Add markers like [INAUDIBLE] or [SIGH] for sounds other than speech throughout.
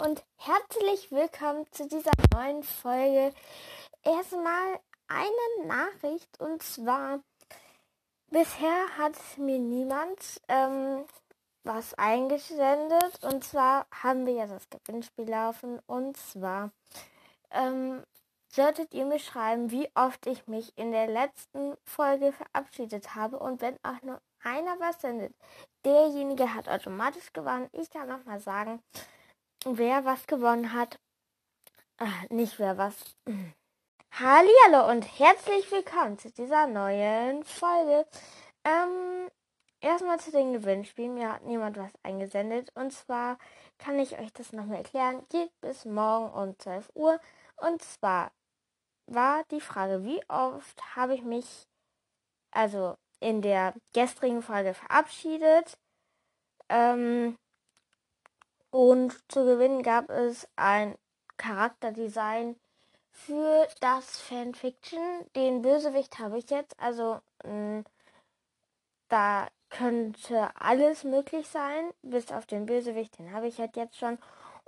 Und herzlich willkommen zu dieser neuen Folge. Erstmal eine Nachricht und zwar bisher hat mir niemand ähm, was eingesendet und zwar haben wir ja das Gewinnspiel laufen und zwar ähm, solltet ihr mir schreiben, wie oft ich mich in der letzten Folge verabschiedet habe und wenn auch nur einer was sendet, derjenige hat automatisch gewonnen. Ich kann noch mal sagen, wer was gewonnen hat. Ach, nicht wer was. Hallo und herzlich willkommen zu dieser neuen Folge. Ähm, erstmal zu den Gewinnspielen. Mir hat niemand was eingesendet. Und zwar kann ich euch das nochmal erklären. Geht bis morgen um 12 Uhr. Und zwar war die Frage, wie oft habe ich mich, also in der gestrigen Folge verabschiedet. Ähm, und zu gewinnen gab es ein Charakterdesign für das Fanfiction. Den Bösewicht habe ich jetzt. Also mh, da könnte alles möglich sein. Bis auf den Bösewicht, den habe ich halt jetzt schon.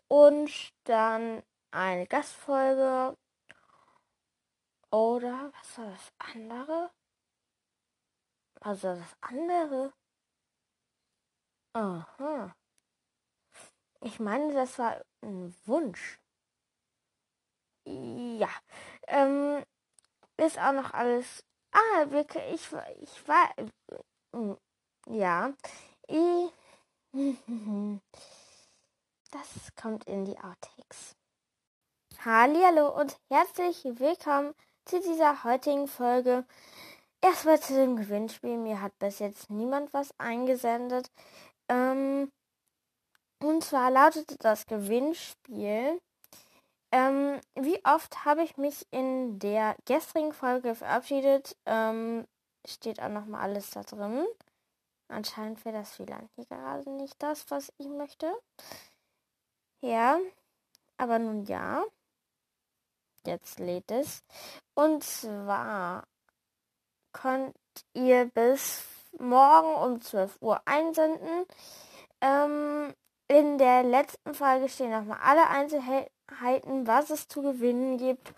Und dann eine Gastfolge. Oder was war das andere? Also das andere. Aha. Ich meine, das war ein Wunsch. Ja. Ähm, ist auch noch alles. Ah, wirklich, ich, ich war. Äh, ja. Ich, [LAUGHS] das kommt in die Outtakes. Hallo und herzlich willkommen zu dieser heutigen Folge. Erstmal zu dem Gewinnspiel. Mir hat bis jetzt niemand was eingesendet. Ähm, und zwar lautete das Gewinnspiel. Ähm, wie oft habe ich mich in der gestrigen Folge verabschiedet? Ähm, steht auch nochmal alles da drin. Anscheinend wäre das WLAN hier gerade nicht das, was ich möchte. Ja, aber nun ja. Jetzt lädt es. Und zwar könnt ihr bis morgen um 12 Uhr einsenden. Ähm, in der letzten Folge stehen nochmal alle Einzelheiten, was es zu gewinnen gibt.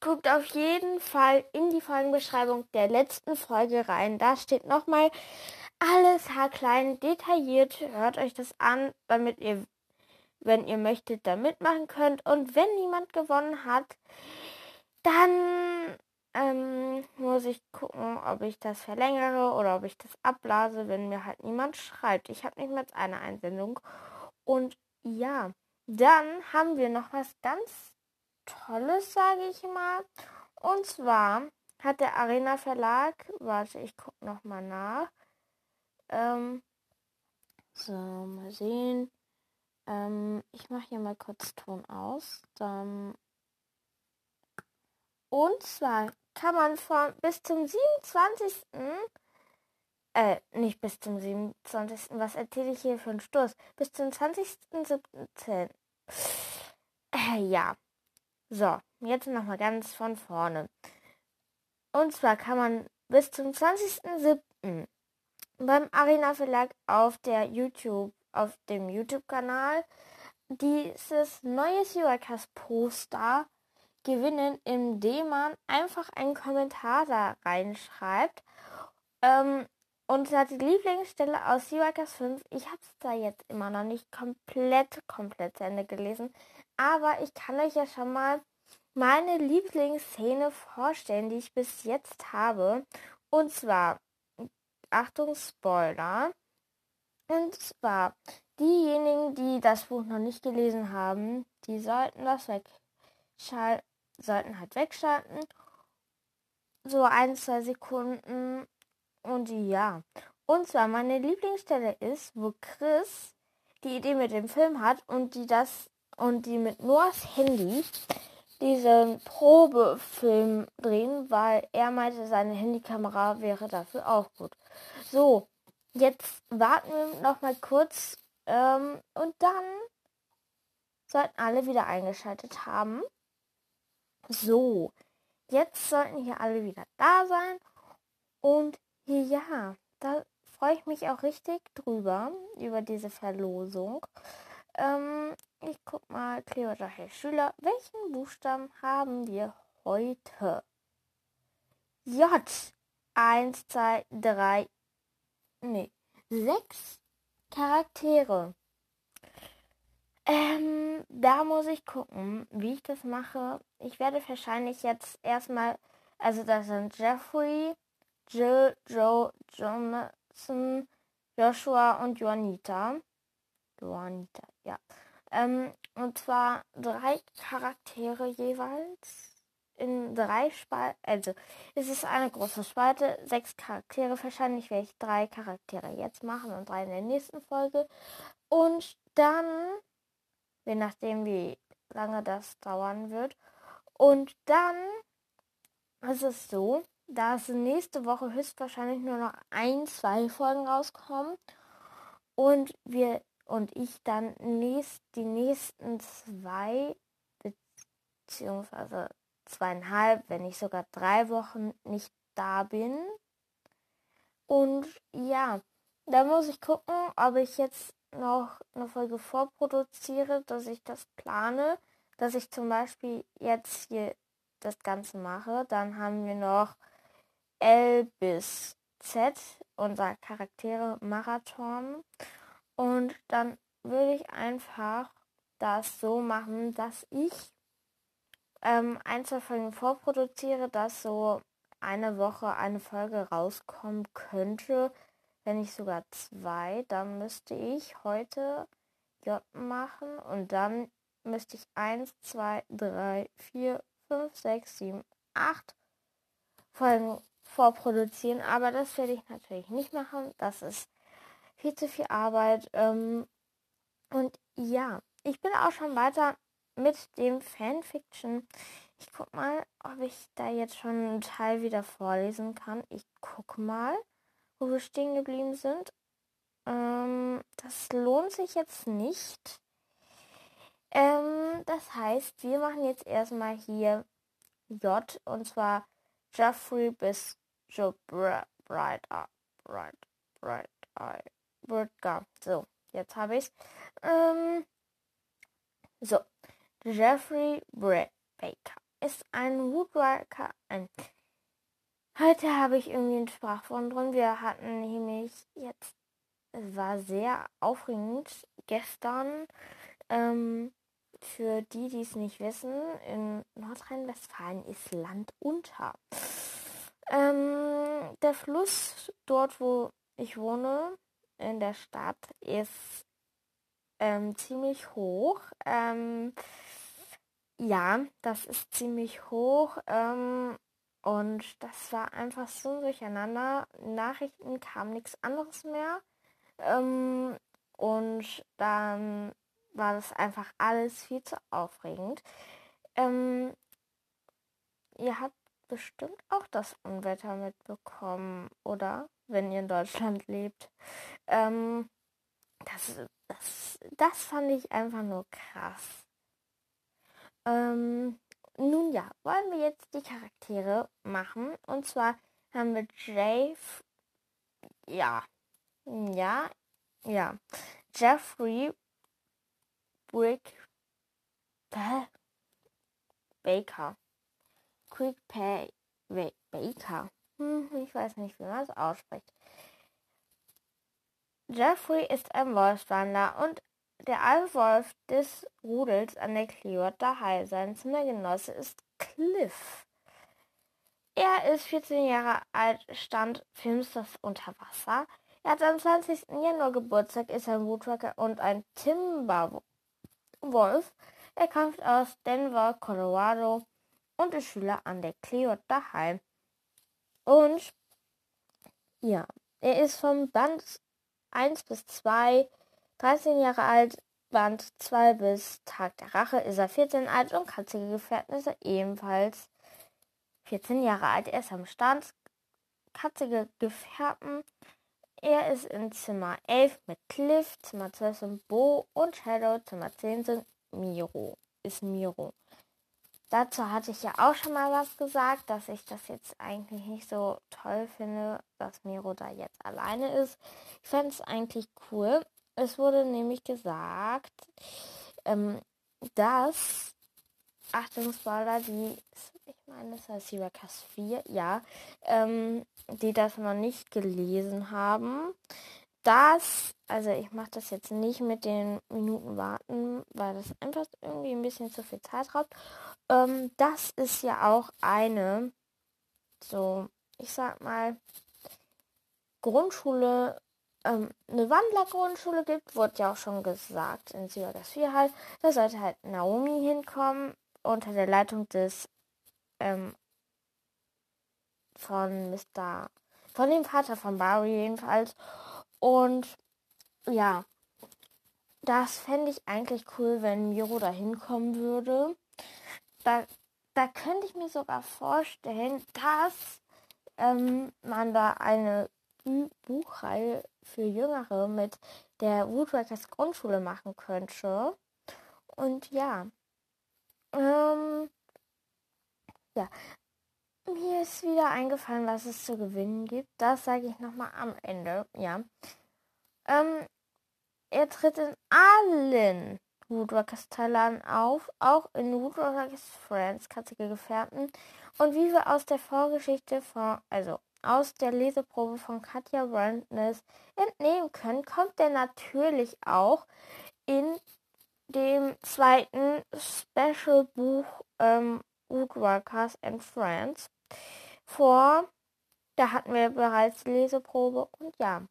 Guckt auf jeden Fall in die Folgenbeschreibung der letzten Folge rein. Da steht nochmal alles haarklein detailliert. Hört euch das an, damit ihr, wenn ihr möchtet, da mitmachen könnt. Und wenn niemand gewonnen hat, dann ähm, muss ich gucken, ob ich das verlängere oder ob ich das abblase, wenn mir halt niemand schreibt. Ich habe nicht mehr eine Einsendung. Und ja, dann haben wir noch was ganz Tolles, sage ich mal. Und zwar hat der Arena Verlag, warte, ich gucke noch mal nach. Ähm, so, mal sehen. Ähm, ich mache hier mal kurz Ton aus. Dann und zwar kann man von bis zum 27. Äh, nicht bis zum 27. Was erzähle ich hier für einen Stoß? Bis zum 20.17. Äh, ja. So, jetzt nochmal ganz von vorne. Und zwar kann man bis zum 20.07. beim Arena Verlag auf der YouTube, auf dem YouTube-Kanal dieses neue Syracuse Poster gewinnen, indem man einfach einen Kommentar da reinschreibt. Ähm, und hat die Lieblingsstelle aus Seawalkers 5. Ich habe es da jetzt immer noch nicht komplett, komplett zu Ende gelesen. Aber ich kann euch ja schon mal meine Lieblingsszene vorstellen, die ich bis jetzt habe. Und zwar, Achtung, Spoiler. Und zwar, diejenigen, die das Buch noch nicht gelesen haben, die sollten das wegschalten sollten halt wegschalten. So ein, zwei Sekunden. Und ja. Und zwar meine Lieblingsstelle ist, wo Chris die Idee mit dem Film hat und die das und die mit Noahs Handy diesen Probefilm drehen, weil er meinte, seine Handykamera wäre dafür auch gut. So, jetzt warten wir noch mal kurz ähm, und dann sollten alle wieder eingeschaltet haben. So, jetzt sollten hier alle wieder da sein. Und ja, da freue ich mich auch richtig drüber, über diese Verlosung. Ähm, ich guck mal, Cleopatra Schüler. Welchen Buchstaben haben wir heute? J. Eins, zwei, drei, nee, sechs Charaktere. Ähm, da muss ich gucken, wie ich das mache. Ich werde wahrscheinlich jetzt erstmal, also das sind Jeffrey, Jill, Joe, Jonathan, Joshua und Juanita. Juanita, ja. Ähm, und zwar drei Charaktere jeweils in drei Spalten, also es ist eine große Spalte, sechs Charaktere. Wahrscheinlich werde ich drei Charaktere jetzt machen und drei in der nächsten Folge. Und dann, je nachdem wie lange das dauern wird. Und dann ist es so, dass nächste Woche höchstwahrscheinlich nur noch ein, zwei Folgen rauskommen. Und wir und ich dann nächst, die nächsten zwei beziehungsweise zweieinhalb, wenn nicht sogar drei Wochen nicht da bin. Und ja, da muss ich gucken, ob ich jetzt noch eine Folge vorproduziere, dass ich das plane, dass ich zum Beispiel jetzt hier das Ganze mache. Dann haben wir noch L bis Z, unser Charaktere Marathon. Und dann würde ich einfach das so machen, dass ich ähm, ein, zwei Folgen vorproduziere, dass so eine Woche eine Folge rauskommen könnte, wenn nicht sogar zwei, dann müsste ich heute J machen und dann müsste ich 1, 2, 3, 4, 5, 6, 7, 8 Folgen vorproduzieren. Aber das werde ich natürlich nicht machen. Das ist viel zu viel Arbeit. Ähm, und ja, ich bin auch schon weiter mit dem Fanfiction. Ich guck mal, ob ich da jetzt schon einen Teil wieder vorlesen kann. Ich guck mal, wo wir stehen geblieben sind. Ähm, das lohnt sich jetzt nicht. Ähm, das heißt, wir machen jetzt erstmal hier J und zwar Jeffrey bis Joe Bright Bright Bright Bright Bright So, jetzt habe ich's. Ähm, so, Jeffrey Baker ist ein Woodworker. Ein Heute habe ich irgendwie einen Sprachwort drin. Wir hatten nämlich jetzt, es war sehr aufregend gestern. Ähm, für die, die es nicht wissen, in Nordrhein-Westfalen ist Land unter. Ähm, der Fluss dort, wo ich wohne, in der Stadt, ist ähm, ziemlich hoch. Ähm, ja, das ist ziemlich hoch. Ähm, und das war einfach so durcheinander. Nachrichten kam nichts anderes mehr. Ähm, und dann war das einfach alles viel zu aufregend. Ähm, ihr habt bestimmt auch das Unwetter mitbekommen, oder? Wenn ihr in Deutschland lebt. Ähm, das, das, das fand ich einfach nur krass. Ähm, nun ja, wollen wir jetzt die Charaktere machen. Und zwar haben wir Jay. Ja. Ja. Ja. Jeffrey Brick Baker. Quick Pay Baker. Hm, ich weiß nicht, wie man es ausspricht. Jeffrey ist ein Wolfswander und der Wolf des Rudels an der Clearwater High. Sein Zimmergenosse ist Cliff. Er ist 14 Jahre alt, stand Filmstars unter Wasser. Er hat am 20. Januar Geburtstag, ist ein Woodworker und ein Timberwolf. Er kommt aus Denver, Colorado und ist Schüler an der Clearwater High. Und ja, er ist vom Band 1 bis 2, 13 Jahre alt, Band 2 bis Tag der Rache ist er 14 alt und katzige Gefährten ist er ebenfalls 14 Jahre alt. Er ist am Stand, katzige Gefährten. Er ist in Zimmer 11 mit Cliff, Zimmer 12 sind Bo und Shadow, Zimmer 10 sind Miro, ist Miro. Dazu hatte ich ja auch schon mal was gesagt, dass ich das jetzt eigentlich nicht so toll finde, dass Miro da jetzt alleine ist. Ich fände es eigentlich cool, es wurde nämlich gesagt, ähm, dass, Achtung, Spoiler, die, ich meine, das heißt Syracuse 4, ja, ähm, die das noch nicht gelesen haben, dass, also ich mache das jetzt nicht mit den Minuten warten, weil das einfach irgendwie ein bisschen zu viel Zeit raubt. Ähm, das ist ja auch eine, so, ich sag mal, Grundschule, ähm, eine Wandlergrundschule gibt, wurde ja auch schon gesagt in Syracuse 4 halt. Da sollte halt Naomi hinkommen unter der Leitung des ähm, von Mr. von dem Vater von Barry jedenfalls. Und ja, das fände ich eigentlich cool, wenn Miro da hinkommen würde. Da, da könnte ich mir sogar vorstellen, dass ähm, man da eine Buchreihe für Jüngere mit der Woodworkers Grundschule machen könnte. Und ja, ähm, ja, mir ist wieder eingefallen, was es zu gewinnen gibt. Das sage ich nochmal am Ende, ja. Ähm, er tritt in allen Woodworkers Teilen auf, auch in Woodworkers Friends, katzige Gefährten. Und wie wir aus der Vorgeschichte von, also aus der Leseprobe von Katja Brandness entnehmen können, kommt er natürlich auch in dem zweiten Special-Buch ähm, Woodworkers and Friends vor. Da hatten wir bereits Leseprobe und ja,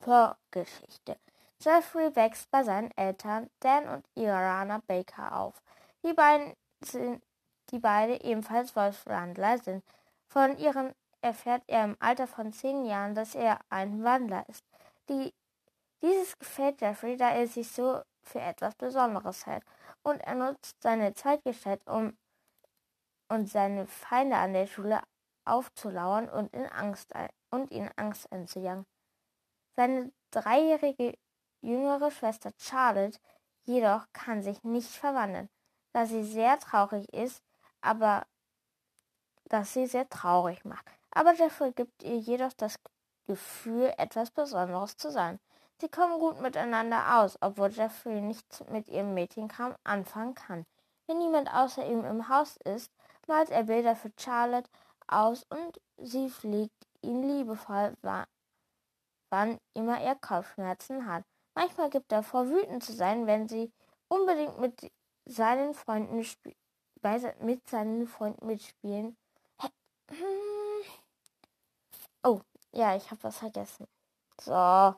Vorgeschichte. Jeffrey wächst bei seinen Eltern Dan und Irana Baker auf. Die beiden sind, die beide ebenfalls Wolfswandler sind. Von ihren erfährt er im Alter von zehn Jahren, dass er ein Wandler ist. Die, dieses gefällt Jeffrey, da er sich so für etwas Besonderes hält. Und er nutzt seine Zeitgestalt, um und seine Feinde an der Schule aufzulauern und, in Angst, und ihn Angst einzujagen. Seine dreijährige jüngere Schwester Charlotte jedoch kann sich nicht verwandeln, da sie sehr traurig ist, aber dass sie sehr traurig macht. Aber Jeffrey gibt ihr jedoch das Gefühl, etwas Besonderes zu sein. Sie kommen gut miteinander aus, obwohl Jeffrey nichts mit ihrem Mädchenkram anfangen kann. Wenn niemand außer ihm im Haus ist, malt er Bilder für Charlotte aus und sie fliegt ihn liebevoll, wann immer er Kopfschmerzen hat. Manchmal gibt er vor, wütend zu sein, wenn sie unbedingt mit seinen Freunden mit seinen Freunden mitspielen. Oh, ja, ich habe was vergessen. So.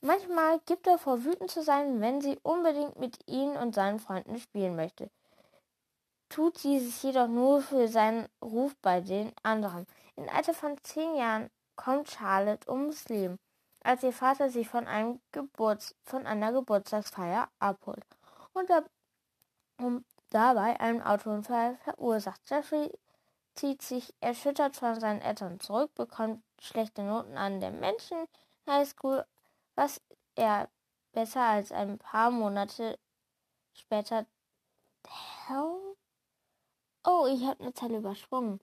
Manchmal gibt er vor, wütend zu sein, wenn sie unbedingt mit ihm und seinen Freunden spielen möchte tut dieses jedoch nur für seinen Ruf bei den anderen. Im Alter von zehn Jahren kommt Charlotte ums Leben, als ihr Vater sie von, einem Geburts von einer Geburtstagsfeier abholt und, da und dabei einen Autounfall verursacht. Jeffrey zieht sich erschüttert von seinen Eltern zurück, bekommt schlechte Noten an der Menschen High School, was er besser als ein paar Monate später Hell Oh, ich habe eine Zeile übersprungen.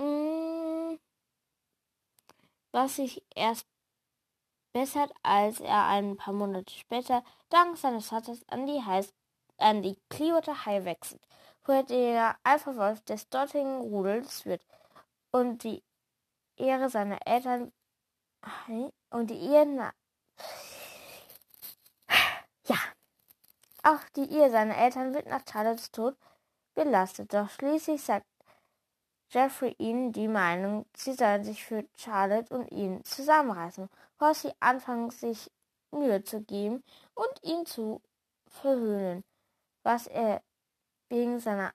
Hm, was sich erst bessert, als er ein paar Monate später dank seines Vaters an die, High, an die Clearwater High wechselt, wo er der Alpha-Wolf des dortigen Rudels wird und die Ehre seiner Eltern und die Ehe ja auch die Ehe seiner Eltern wird nach Charlottes Tod belastet. Doch schließlich sagt Jeffrey ihnen die Meinung, sie sollen sich für Charlotte und ihn zusammenreißen, bevor sie anfangen, sich Mühe zu geben und ihn zu verhöhnen, was er wegen seiner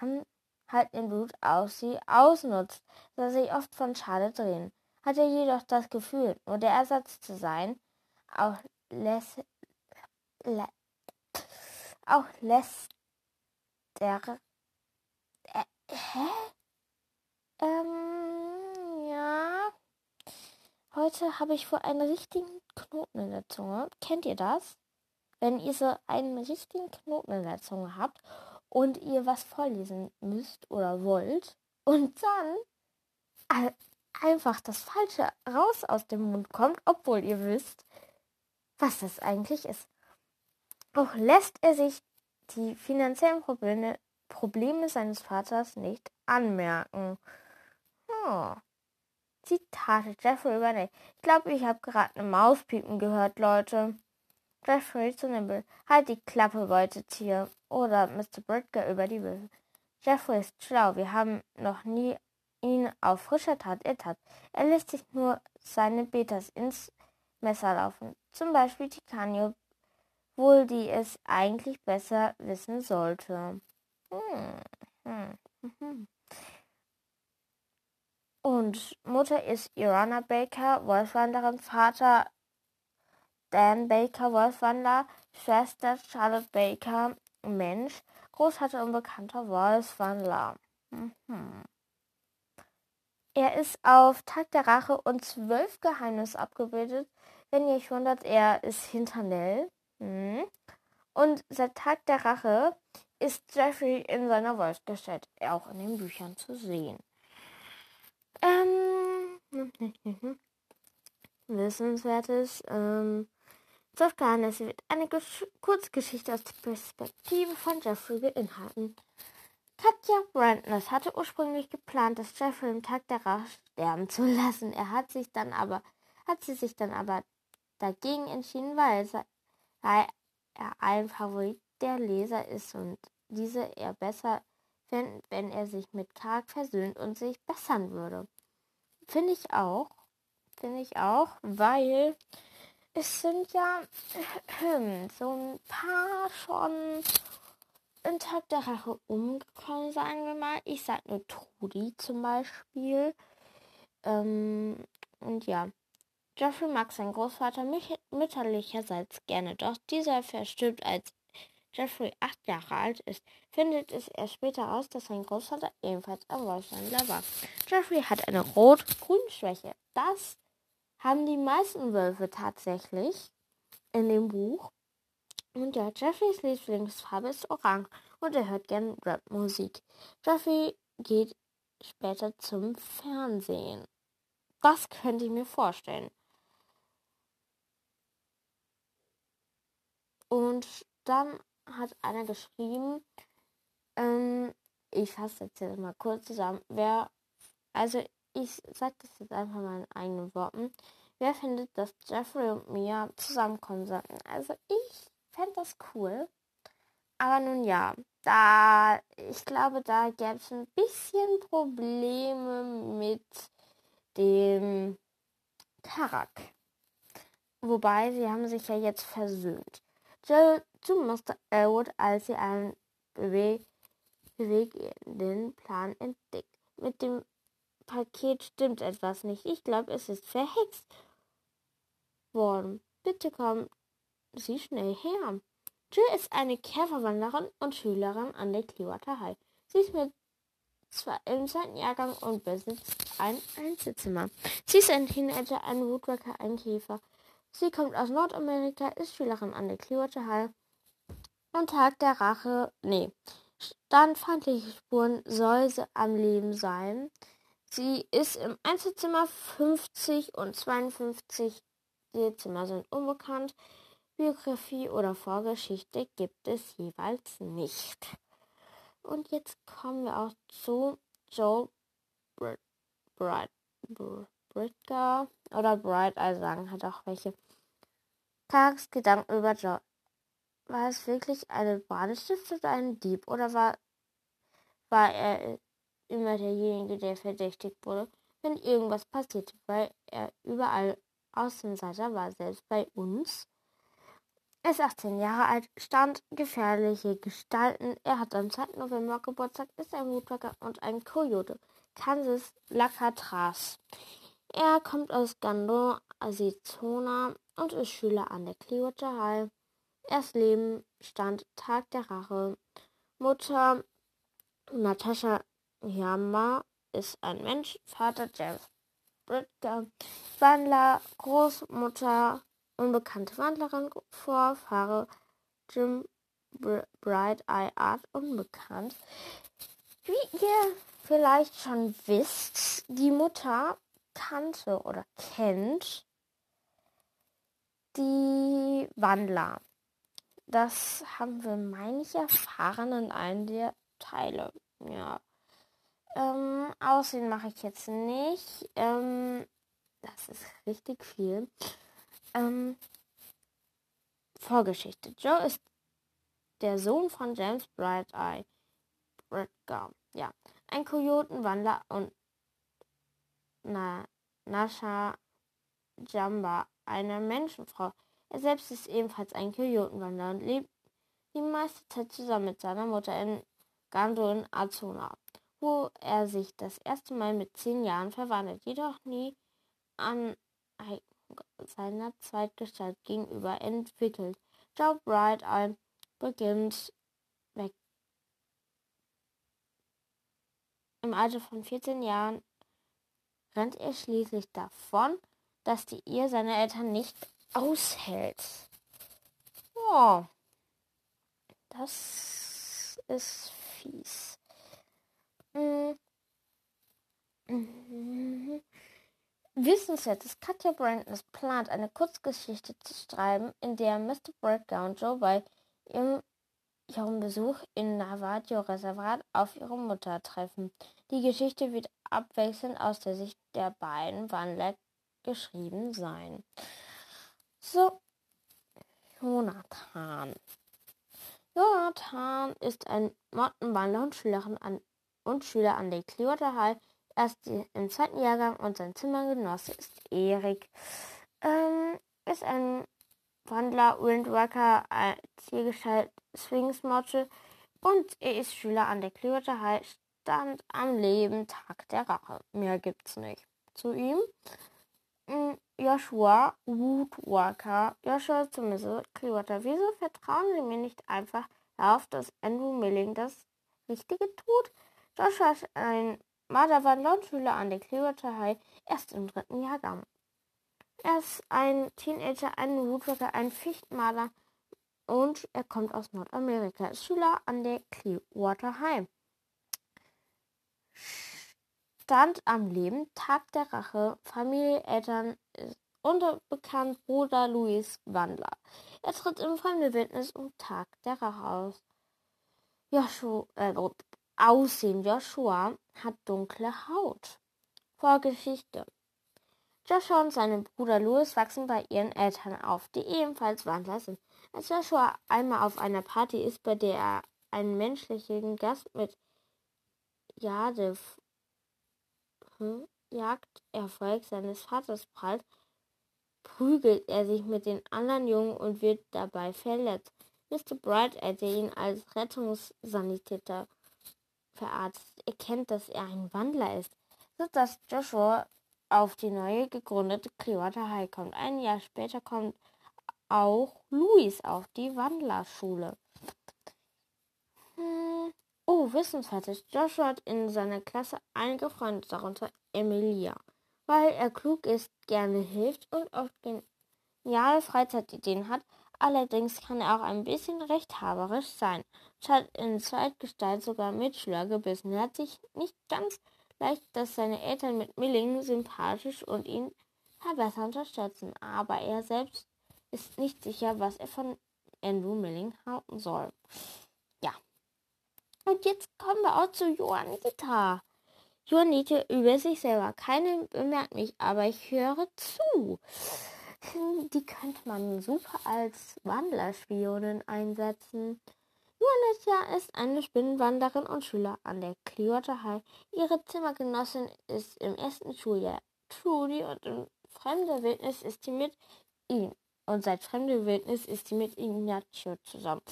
anhaltenden Blut aus sie ausnutzt, da sie oft von Charlotte drehen. Hat er jedoch das Gefühl, nur der Ersatz zu sein, auch lässt, lä, auch lässt der. Äh, hä? Ähm, ja. Heute habe ich vor einen richtigen Knoten in der Zunge. Kennt ihr das? Wenn ihr so einen richtigen Knoten in der Zunge habt und ihr was vorlesen müsst oder wollt und dann, einfach das Falsche raus aus dem Mund kommt, obwohl ihr wisst, was das eigentlich ist. Auch lässt er sich die finanziellen Probleme, Probleme seines Vaters nicht anmerken. Oh. Zitate Jeffrey Rennie. Ich glaube, ich habe gerade eine Maus piepen gehört, Leute. Jeffrey zu Nimble. Halt die Klappe, Beutetier. Oder Mr. Britger über die Würfel. Jeffrey ist schlau. Wir haben noch nie ihn auf frischer Tat ertappt. Er lässt sich nur seine Betas ins Messer laufen. Zum Beispiel Ticanio, wohl die es eigentlich besser wissen sollte. Hm, hm, hm. Und Mutter ist Irana Baker, Wolfwanderin, Vater Dan Baker, Wolfwandler, Schwester Charlotte Baker, Mensch, Großvater unbekannter Wolfwandler. Mhm. Er ist auf Tag der Rache und zwölf Geheimnisse abgebildet. Wenn ihr euch wundert, er ist hinter Nell. Mhm. Und seit Tag der Rache ist Jeffrey in seiner Wolfsgestalt auch in den Büchern zu sehen. Ähm, [LAUGHS] Wissenswertes. Ähm, Zwölf Geheimnisse wird eine Gesch Kurzgeschichte aus der Perspektive von Jeffrey beinhalten. Katja Brandness hatte ursprünglich geplant, das Jeffrey im Tag der Rache sterben zu lassen. Er hat sich dann aber, hat sie sich dann aber dagegen entschieden, weil, er ein Favorit der Leser ist und diese er besser fände, wenn er sich mit Karg versöhnt und sich bessern würde. Finde ich auch. Finde ich auch, weil es sind ja so ein paar schon in Tag der Rache umgekommen, sagen wir mal. Ich sag nur Trudi zum Beispiel. Ähm, und ja. Jeffrey mag seinen Großvater mütterlicherseits gerne, doch dieser verstirbt, als Jeffrey acht Jahre alt ist, findet es erst später raus, dass sein Großvater ebenfalls ein Wolfshändler war. Jeffrey hat eine Rot-Grün-Schwäche. Das haben die meisten Wölfe tatsächlich in dem Buch. Und ja, Jeffreys Lieblingsfarbe ist orange und er hört gern Rapmusik. Jeffrey geht später zum Fernsehen. Das könnte ich mir vorstellen. Und dann hat einer geschrieben, ähm, ich fasse jetzt, jetzt mal kurz zusammen, wer, also ich sage das jetzt einfach mal in eigenen Worten. Wer findet, dass Jeffrey und Mia zusammenkommen sollten? Also ich fände das cool. Aber nun ja, da, ich glaube, da gäbe es ein bisschen Probleme mit dem Karak. Wobei, sie haben sich ja jetzt versöhnt. Jill zu Mr. Elwood, als sie einen bewegenden Plan entdeckt. Mit dem Paket stimmt etwas nicht. Ich glaube, es ist verhext worden. Bitte kommen Sie schnell her. Jill ist eine Käferwanderin und Schülerin an der Clearwater High. Sie ist mit zwei, im zweiten Jahrgang und besitzt ein Einzelzimmer. Sie ist ein Teenager, ein Woodworker, ein Käfer. Sie kommt aus Nordamerika, ist Schülerin an der Clearwater High und Tag der Rache, nee, standfeindliche Spuren soll sie am Leben sein. Sie ist im Einzelzimmer 50 und 52. Die Zimmer sind unbekannt. Biografie oder Vorgeschichte gibt es jeweils nicht. Und jetzt kommen wir auch zu Joel Bright, Britger oder Bright, also sagen hat auch welche. Karks Gedanken über Joel. War es wirklich eine Badestift oder ein Dieb? Oder war, war er immer derjenige, der verdächtigt wurde, wenn irgendwas passierte, weil er überall Außenseiter war, selbst bei uns. Er ist 18 Jahre alt, stand gefährliche Gestalten. Er hat am 2. November Geburtstag, ist ein Woodpecker und ein Coyote. Kansas Lacatras. Er kommt aus Gandon, Arizona und ist Schüler an der Clearwater High. Erst Leben stand Tag der Rache. Mutter Natascha Yama ist ein Mensch, Vater James Britger, Wandler, Großmutter, unbekannte Wandlerin, Vorfahre Jim Bright Eye Art, unbekannt. Wie ihr vielleicht schon wisst, die Mutter kannte oder kennt die Wandler. Das haben wir, meine ich, erfahren in einem der Teile. Ja. Ähm, Aussehen mache ich jetzt nicht. Ähm, das ist richtig viel. Ähm, Vorgeschichte. Joe ist der Sohn von James Bright Eye. Bradgum. Ja. Ein Kojotenwandler und Na Nasha Jamba, eine Menschenfrau. Er selbst ist ebenfalls ein Kojotenwanderer und lebt die meiste Zeit zusammen mit seiner Mutter in Gando in Azona, wo er sich das erste Mal mit zehn Jahren verwandelt, jedoch nie an seiner Zweitgestalt gegenüber entwickelt. Joe Bright ein beginnt weg. Im Alter von 14 Jahren rennt er schließlich davon, dass die Ehe seiner Eltern nicht aushält. Oh, das ist fies. Mhm. Wissenswert ist Katja Brandon plant, eine Kurzgeschichte zu schreiben, in der Mr. Und Joe bei ihrem, ihrem Besuch in Navajo-Reservat auf ihre Mutter treffen. Die Geschichte wird abwechselnd aus der Sicht der beiden Wandler geschrieben sein. So, Jonathan. Jonathan ist ein Mottenwandler und, Schülerin an, und Schüler an der Clearwater High erst im zweiten Jahrgang und sein Zimmergenosse ist Erik. Ähm, ist ein Wandler, Windworker, Zielgestalt, Swingsmotte und er ist Schüler an der Clearwater High, stand am Leben, Tag der Rache. Mehr gibt's nicht. Zu ihm hm, Joshua Woodwalker. Joshua zu Mrs. Clearwater. Wieso vertrauen Sie mir nicht einfach darauf, dass Andrew Milling das Richtige tut? Joshua ist ein Marder war Lautschüler an der Clearwater High erst im dritten Jahrgang. Er ist ein Teenager, ein Woodworker, ein Fichtenmaler und er kommt aus Nordamerika. Er ist Schüler an der Clearwater High. Stand am Leben, Tag der Rache, Familie, Eltern unterbekannt Bruder Louis Wandler. Er tritt im fremde Wildnis um Tag der Rache aus. Joshua, äh, Aussehen. Joshua hat dunkle Haut. Vorgeschichte. Joshua und sein Bruder Louis wachsen bei ihren Eltern auf, die ebenfalls Wandler sind. Als Joshua einmal auf einer Party ist, bei der er einen menschlichen Gast mit Jade hm, Jagderfolg seines Vaters prallt, prügelt er sich mit den anderen Jungen und wird dabei verletzt. Mr. Bright, der ihn als Rettungssanitäter verarztet, erkennt, dass er ein Wandler ist, so dass Joshua auf die neue gegründete Clearwater High kommt. Ein Jahr später kommt auch Louis auf die Wandlerschule. Hm. Oh, wissensfertig. Joshua hat in seiner Klasse einige Freunde, darunter Emilia, weil er klug ist, gerne hilft und oft geniale Freizeitideen hat, Allerdings kann er auch ein bisschen rechthaberisch sein hat in Zweitgestalt sogar Mitschüler gebissen. Er hat sich nicht ganz leicht, dass seine Eltern mit Milling sympathisch und ihn verbessern unterstützen, aber er selbst ist nicht sicher, was er von Andrew Milling halten soll. Ja. Und jetzt kommen wir auch zu Johanita. Johanita über sich selber. Keine bemerkt mich, aber ich höre zu die könnte man super als Wandlerspionin einsetzen. Juanita ist eine Spinnenwanderin und Schüler an der Clearwater High. Ihre Zimmergenossin ist im ersten Schuljahr Trudy und in fremder Wildnis ist sie mit ihm. Und seit fremder Wildnis ist sie mit Ignacio zusammen.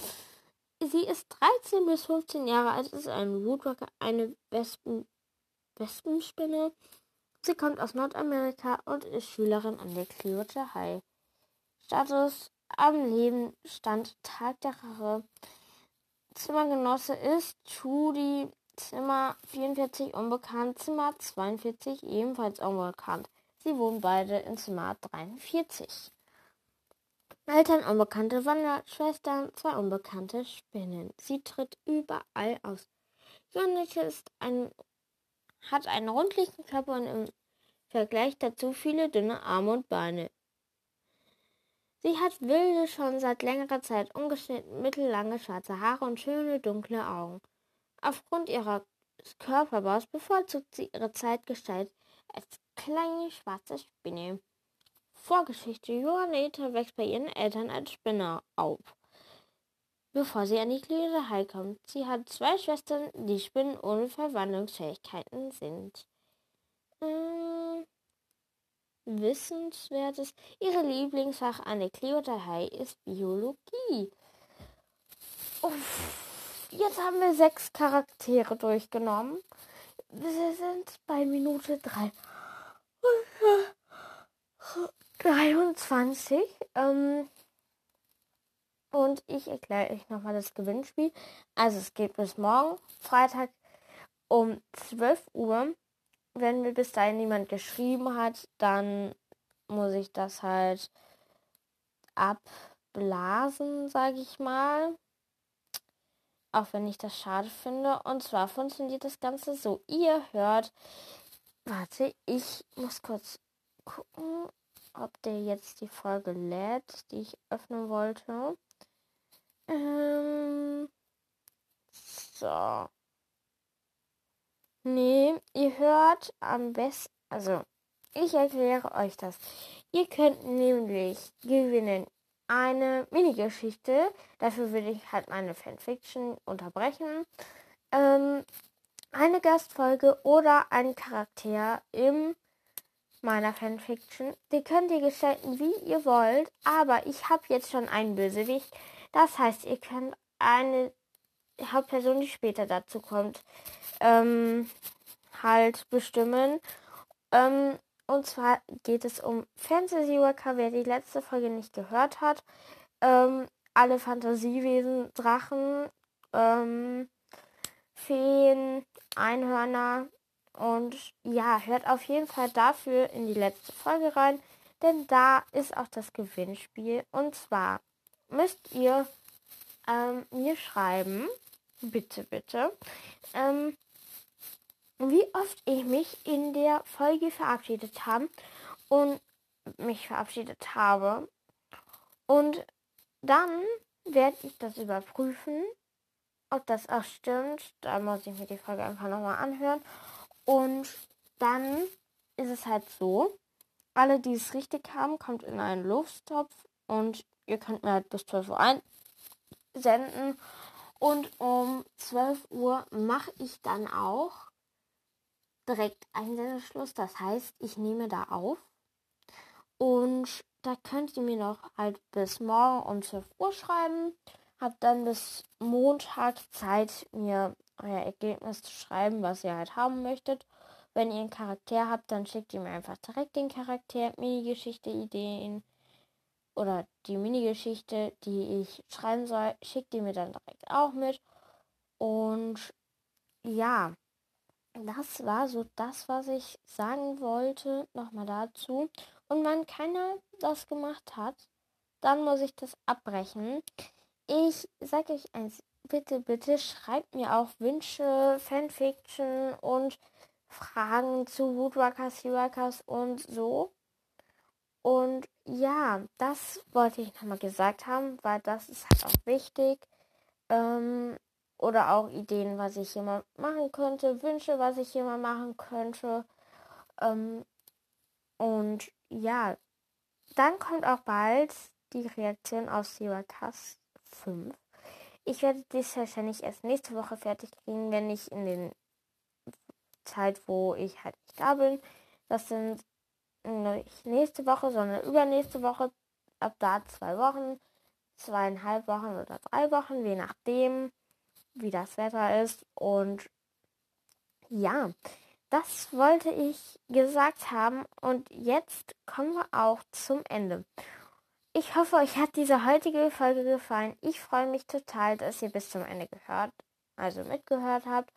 Sie ist 13 bis 15 Jahre alt, ist ein Woodworker, eine Wespen, Wespenspinne Sie kommt aus Nordamerika und ist Schülerin an der Clearwater High. Status am Leben stand Tag der Rache. Zimmergenosse ist Judy, Zimmer 44 unbekannt, Zimmer 42 ebenfalls unbekannt. Sie wohnen beide in Zimmer 43. Eltern unbekannte Wanderschwestern, zwei unbekannte Spinnen. Sie tritt überall aus. Johannes ist ein hat einen rundlichen Körper und im Vergleicht dazu viele dünne Arme und Beine. Sie hat wilde, schon seit längerer Zeit ungeschnitten mittellange schwarze Haare und schöne dunkle Augen. Aufgrund ihres Körperbaus bevorzugt sie ihre Zeitgestalt als kleine schwarze Spinne. Vorgeschichte Johannita wächst bei ihren Eltern als Spinne auf, bevor sie an die Kleerei kommt. Sie hat zwei Schwestern, die Spinnen ohne Verwandlungsfähigkeiten sind. Hm, Wissenswertes. Ihre Lieblingsfach an der Kleotahai ist Biologie. Uff, jetzt haben wir sechs Charaktere durchgenommen. Wir sind bei Minute drei. [LAUGHS] 23. Ähm, und ich erkläre euch nochmal das Gewinnspiel. Also es geht bis morgen, Freitag um 12 Uhr wenn mir bis dahin niemand geschrieben hat, dann muss ich das halt abblasen, sage ich mal. Auch wenn ich das schade finde. Und zwar funktioniert das Ganze so. Ihr hört. Warte, ich muss kurz gucken, ob der jetzt die Folge lädt, die ich öffnen wollte. Ähm, so. Nee, ihr hört am besten, also ich erkläre euch das. Ihr könnt nämlich gewinnen eine Minigeschichte. Dafür würde ich halt meine Fanfiction unterbrechen. Ähm, eine Gastfolge oder einen Charakter in meiner Fanfiction. Die könnt ihr gestalten, wie ihr wollt. Aber ich habe jetzt schon einen Bösewicht. Das heißt, ihr könnt eine Hauptperson, die später dazu kommt, ähm, halt bestimmen. Ähm, und zwar geht es um Fantasy Worker, wer die letzte Folge nicht gehört hat. Ähm, alle Fantasiewesen, Drachen, ähm, Feen, Einhörner. Und ja, hört auf jeden Fall dafür in die letzte Folge rein, denn da ist auch das Gewinnspiel. Und zwar müsst ihr ähm, mir schreiben, bitte, bitte, ähm, wie oft ich mich in der Folge verabschiedet habe und mich verabschiedet habe. Und dann werde ich das überprüfen, ob das auch stimmt. Da muss ich mir die Folge einfach nochmal anhören. Und dann ist es halt so, alle, die es richtig haben, kommt in einen Lufttopf und ihr könnt mir halt bis 12 Uhr einsenden. Und um 12 Uhr mache ich dann auch direkt Einsendeschluss. Das heißt, ich nehme da auf. Und da könnt ihr mir noch halt bis morgen um 12 Uhr schreiben. Habt dann bis Montag Zeit, mir euer Ergebnis zu schreiben, was ihr halt haben möchtet. Wenn ihr einen Charakter habt, dann schickt ihr mir einfach direkt den Charakter, Minigeschichte, Ideen oder die Minigeschichte, die ich schreiben soll, schickt ihr mir dann direkt auch mit. Und ja, das war so das, was ich sagen wollte. Nochmal dazu. Und wenn keiner das gemacht hat, dann muss ich das abbrechen. Ich sage euch eins, bitte, bitte schreibt mir auch Wünsche, Fanfiction und Fragen zu Woodwalkers, Heroes und so. Und ja, das wollte ich nochmal gesagt haben, weil das ist halt auch wichtig. Ähm, oder auch Ideen, was ich mal machen könnte, Wünsche, was ich mal machen könnte. Ähm, und ja, dann kommt auch bald die Reaktion auf Syracuse 5. Ich werde dies wahrscheinlich erst nächste Woche fertig kriegen, wenn ich in den Zeit, wo ich halt nicht da bin. Das sind nicht nächste Woche, sondern übernächste Woche. Ab da zwei Wochen, zweieinhalb Wochen oder drei Wochen, je nachdem wie das Wetter ist. Und ja, das wollte ich gesagt haben. Und jetzt kommen wir auch zum Ende. Ich hoffe, euch hat diese heutige Folge gefallen. Ich freue mich total, dass ihr bis zum Ende gehört, also mitgehört habt.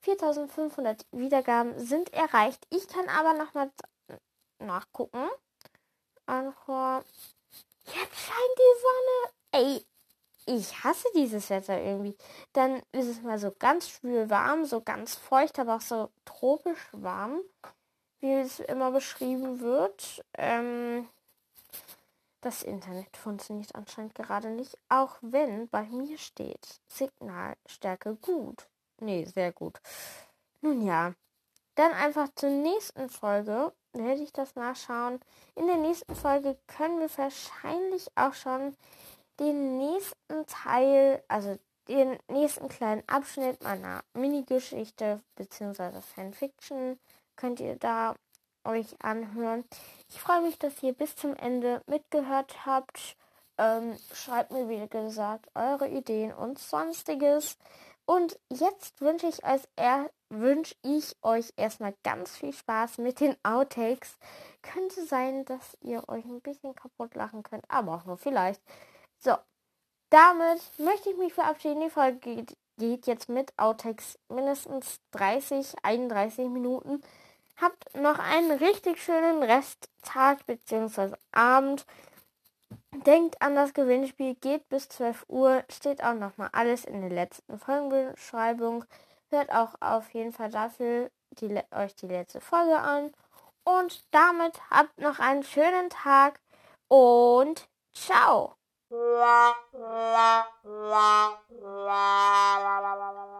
4500 Wiedergaben sind erreicht. Ich kann aber nochmal nachgucken. Also, jetzt scheint die Sonne. Ey, ich hasse dieses Wetter irgendwie. Dann ist es mal so ganz schwül warm, so ganz feucht, aber auch so tropisch warm. wie es immer beschrieben wird. Ähm, das Internet funktioniert anscheinend gerade nicht, auch wenn bei mir steht Signalstärke gut. Nee, sehr gut. Nun ja, dann einfach zur nächsten Folge. Werde ich das nachschauen. In der nächsten Folge können wir wahrscheinlich auch schon den nächsten Teil, also den nächsten kleinen Abschnitt meiner Mini-Geschichte bzw. Fanfiction könnt ihr da euch anhören. Ich freue mich, dass ihr bis zum Ende mitgehört habt. Ähm, schreibt mir, wie gesagt, eure Ideen und sonstiges. Und jetzt wünsche ich, wünsch ich euch erstmal ganz viel Spaß mit den Outtakes. Könnte sein, dass ihr euch ein bisschen kaputt lachen könnt, aber auch nur vielleicht. So, damit möchte ich mich verabschieden. Die Folge geht, geht jetzt mit Outtakes mindestens 30, 31 Minuten. Habt noch einen richtig schönen Resttag bzw. Abend. Denkt an das Gewinnspiel, geht bis 12 Uhr, steht auch nochmal alles in der letzten Folgenbeschreibung. Hört auch auf jeden Fall dafür die, euch die letzte Folge an. Und damit habt noch einen schönen Tag und ciao! [LAUGHS]